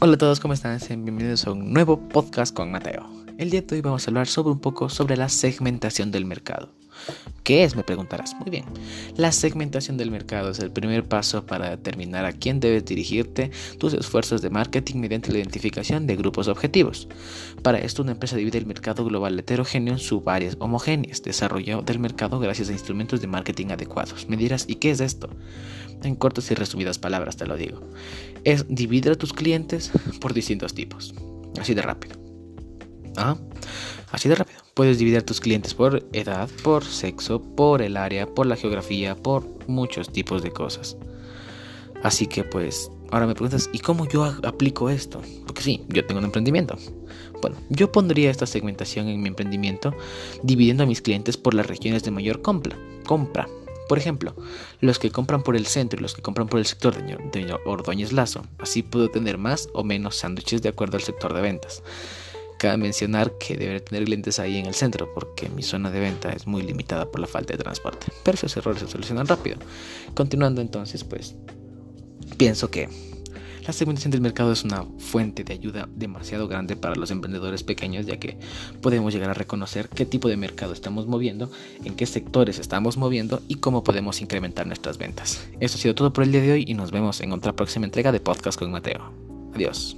Hola a todos, ¿cómo están? Bienvenidos a un nuevo podcast con Mateo. El día de hoy vamos a hablar sobre un poco sobre la segmentación del mercado. ¿Qué es? Me preguntarás. Muy bien. La segmentación del mercado es el primer paso para determinar a quién debes dirigirte tus esfuerzos de marketing mediante la identificación de grupos objetivos. Para esto, una empresa divide el mercado global heterogéneo en subáreas homogéneas, desarrollo del mercado gracias a instrumentos de marketing adecuados. Me dirás, ¿y qué es esto? En cortas y resumidas palabras te lo digo. Es dividir a tus clientes por distintos tipos. Así de rápido. ¿Ah? Así de rápido. Puedes dividir tus clientes por edad, por sexo, por el área, por la geografía, por muchos tipos de cosas. Así que pues, ahora me preguntas, ¿y cómo yo aplico esto? Porque sí, yo tengo un emprendimiento. Bueno, yo pondría esta segmentación en mi emprendimiento dividiendo a mis clientes por las regiones de mayor compra. compra. Por ejemplo, los que compran por el centro y los que compran por el sector de Ordóñez Lazo. Así puedo tener más o menos sándwiches de acuerdo al sector de ventas. Cabe mencionar que deberé tener clientes ahí en el centro porque mi zona de venta es muy limitada por la falta de transporte. Pero esos errores se solucionan rápido. Continuando entonces, pues pienso que la segmentación del mercado es una fuente de ayuda demasiado grande para los emprendedores pequeños ya que podemos llegar a reconocer qué tipo de mercado estamos moviendo, en qué sectores estamos moviendo y cómo podemos incrementar nuestras ventas. Eso ha sido todo por el día de hoy y nos vemos en otra próxima entrega de Podcast con Mateo. Adiós.